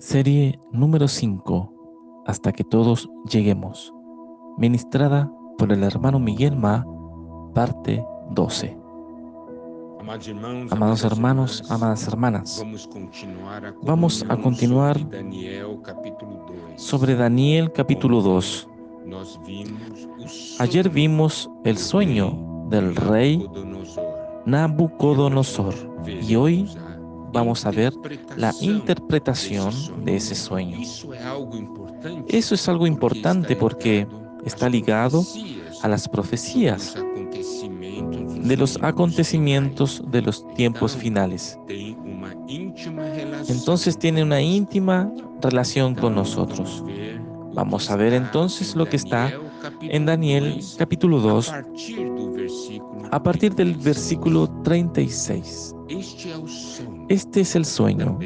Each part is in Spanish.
Serie número 5, Hasta que todos lleguemos, ministrada por el hermano Miguel Ma, parte 12. Amados hermanos, amadas hermanas, vamos a continuar sobre Daniel capítulo 2. Ayer vimos el sueño del rey Nabucodonosor y hoy vamos a ver la interpretación de ese sueño. Eso es algo importante porque está ligado a las profecías de los acontecimientos de los tiempos finales. Entonces tiene una íntima relación con nosotros. Vamos a ver entonces lo que está en Daniel capítulo 2 a partir del versículo 36. Este es el sueño.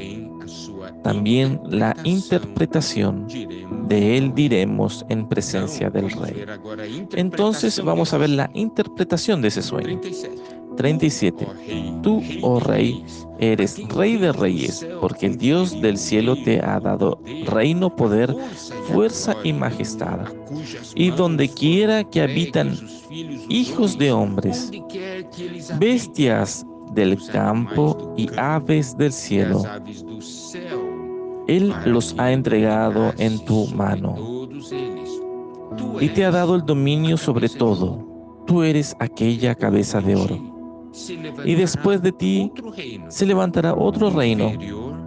También la interpretación de él diremos en presencia del rey. Entonces vamos a ver la interpretación de ese sueño. 37. Tú, oh rey, eres rey de reyes, porque el Dios del cielo te ha dado reino, poder, fuerza y majestad. Y donde quiera que habitan hijos de hombres, bestias del campo y aves del cielo. Él los ha entregado en tu mano y te ha dado el dominio sobre todo. Tú eres aquella cabeza de oro. Y después de ti se levantará otro reino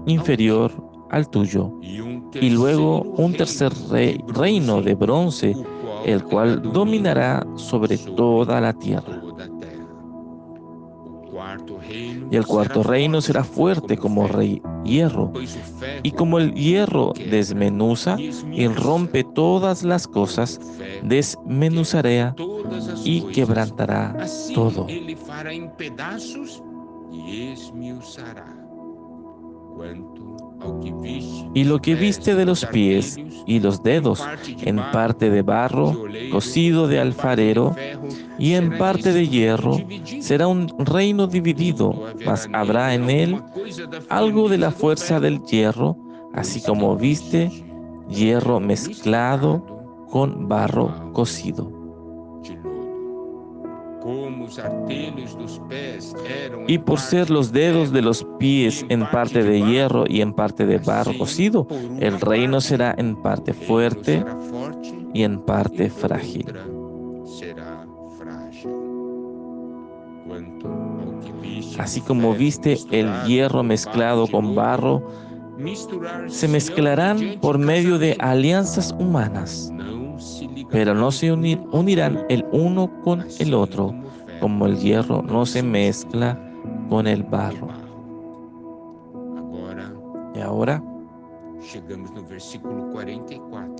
inferior al tuyo. Y luego un tercer reino de bronce, el cual dominará sobre toda la tierra. Y el cuarto reino será fuerte como rey hierro. Y como el hierro desmenuza y rompe todas las cosas, desmenuzará y quebrantará todo. Y lo que viste de los pies y los dedos, en parte de barro, cocido de alfarero, y en parte de hierro, será un reino dividido, mas habrá en él algo de la fuerza del hierro, así como viste hierro mezclado con barro cocido. Y por ser los dedos de los pies en parte de hierro y en parte de barro cocido, el reino será en parte fuerte y en parte frágil. Así como viste el hierro mezclado con barro, se mezclarán por medio de alianzas humanas pero no se unirán el uno con el otro, como el hierro no se mezcla con el barro. Y ahora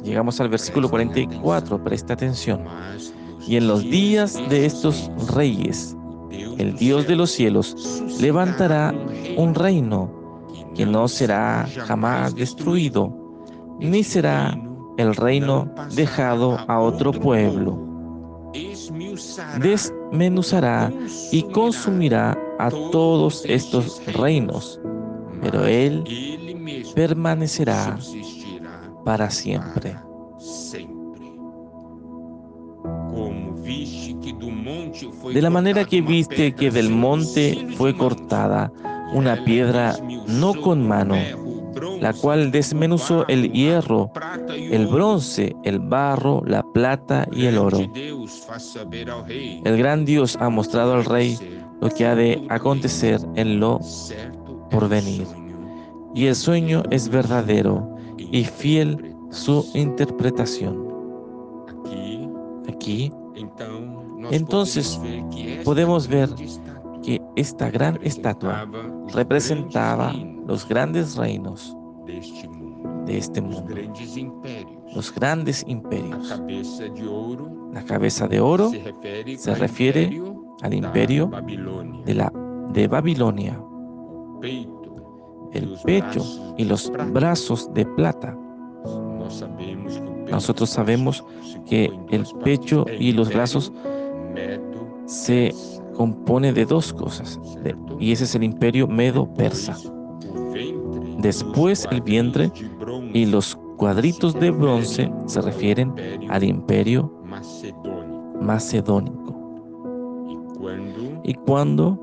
llegamos al versículo 44, presta atención. Y en los días de estos reyes, el Dios de los cielos levantará un reino que no será jamás destruido, ni será el reino dejado a otro pueblo. Desmenuzará y consumirá a todos estos reinos, pero él permanecerá para siempre. De la manera que viste que del monte fue cortada una piedra no con mano, la cual desmenuzó el hierro, el bronce, el barro, la plata y el oro. El gran Dios ha mostrado al rey lo que ha de acontecer en lo porvenir. Y el sueño es verdadero y fiel su interpretación. Aquí, entonces, podemos ver que esta gran estatua representaba los grandes reinos de este mundo, los grandes imperios. La cabeza de oro se refiere al imperio de, la, de Babilonia, el pecho y los brazos de plata. Nosotros sabemos que el pecho y los brazos se compone de dos cosas, y ese es el imperio medo-persa. Después el vientre Y los cuadritos de bronce se refieren al imperio macedónico. Y cuando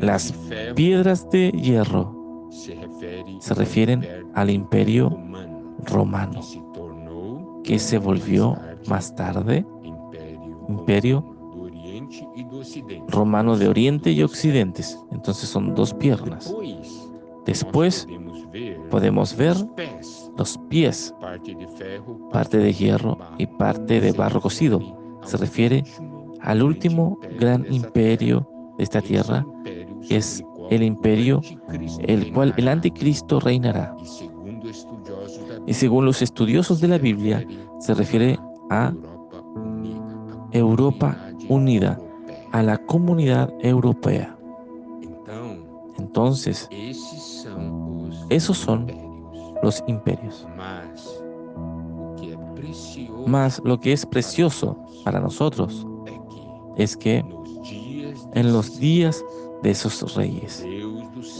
las piedras de hierro se refieren al imperio romano, que se volvió más tarde imperio romano de Oriente y Occidente. Entonces son dos piernas. Después podemos ver los pies, parte de hierro y parte de barro cocido. Se refiere al último gran imperio de esta tierra, que es el imperio el cual el anticristo reinará. Y según los estudiosos de la Biblia, se refiere a Europa unida, a la comunidad europea. Entonces, esos son los imperios. Más lo que es precioso para nosotros es que en los días de esos reyes,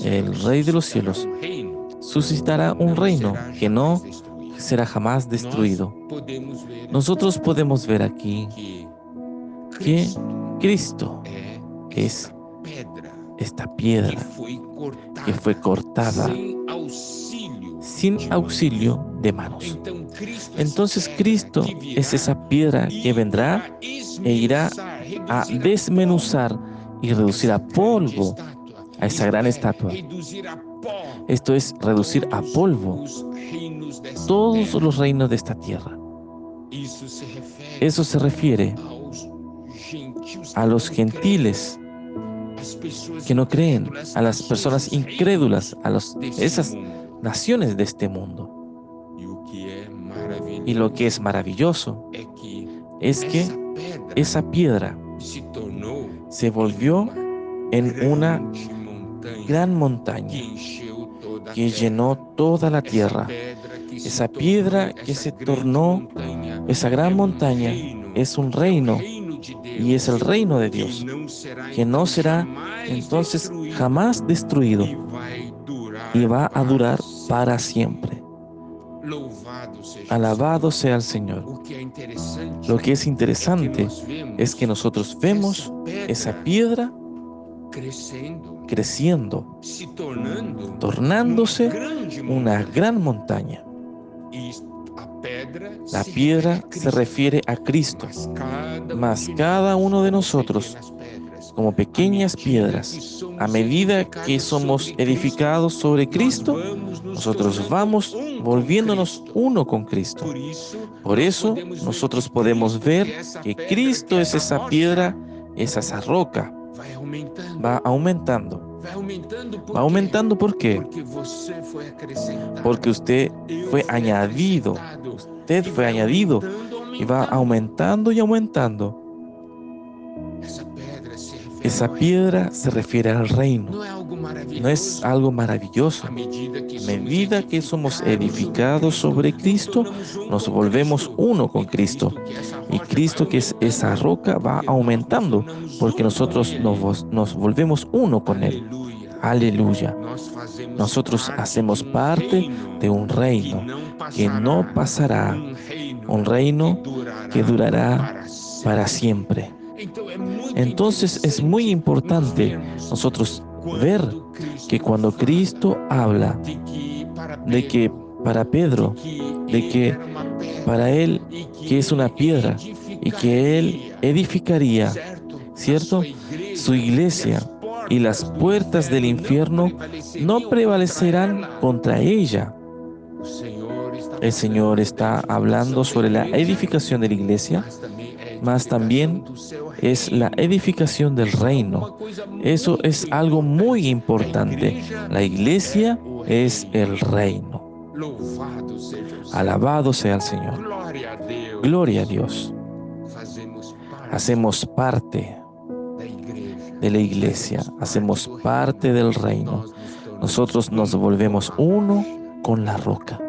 el rey de los cielos suscitará un reino que no será jamás destruido. Nosotros podemos ver aquí que Cristo es esta piedra que fue cortada sin auxilio de manos. Entonces Cristo es esa piedra que vendrá e irá a desmenuzar y reducir a polvo a esa gran estatua. Esto es reducir a polvo todos los reinos de esta tierra. Eso se refiere a los gentiles que no creen, a las personas incrédulas, a los, esas naciones de este mundo. Y lo que es maravilloso es que esa piedra se volvió en una gran montaña que llenó toda la tierra. Esa piedra que se tornó, esa gran montaña, es un reino y es el reino de Dios, que no será entonces jamás destruido y va a durar para siempre. Alabado sea el Señor. Lo que es interesante es que nosotros vemos esa piedra creciendo, tornándose una gran montaña. La piedra se refiere a Cristo, mas cada uno de nosotros, como pequeñas piedras, a medida que somos edificados sobre Cristo, nosotros vamos volviéndonos uno con Cristo. Por eso nosotros podemos ver que Cristo es esa piedra, es esa roca, va aumentando. Va aumentando ¿por qué? Porque usted fue añadido. Usted fue añadido y va aumentando y aumentando. Esa piedra se refiere al reino. No es algo maravilloso. A medida que somos edificados sobre Cristo, nos volvemos uno con Cristo. Y Cristo, que es esa roca, va aumentando porque nosotros nos, nos volvemos uno con Él. Aleluya. Nosotros hacemos parte de un reino que no pasará, un reino que durará para siempre. Entonces es muy importante nosotros ver que cuando Cristo habla de que para Pedro, de que para él que es una piedra y que él edificaría, ¿cierto? Su iglesia y las puertas del infierno no prevalecerán contra ella. El Señor está hablando sobre la edificación de la iglesia, mas también es la edificación del reino. Eso es algo muy importante. La iglesia es el reino. Alabado sea el Señor. Gloria a Dios. Hacemos parte de la iglesia, hacemos parte del reino. Nosotros nos volvemos uno con la roca.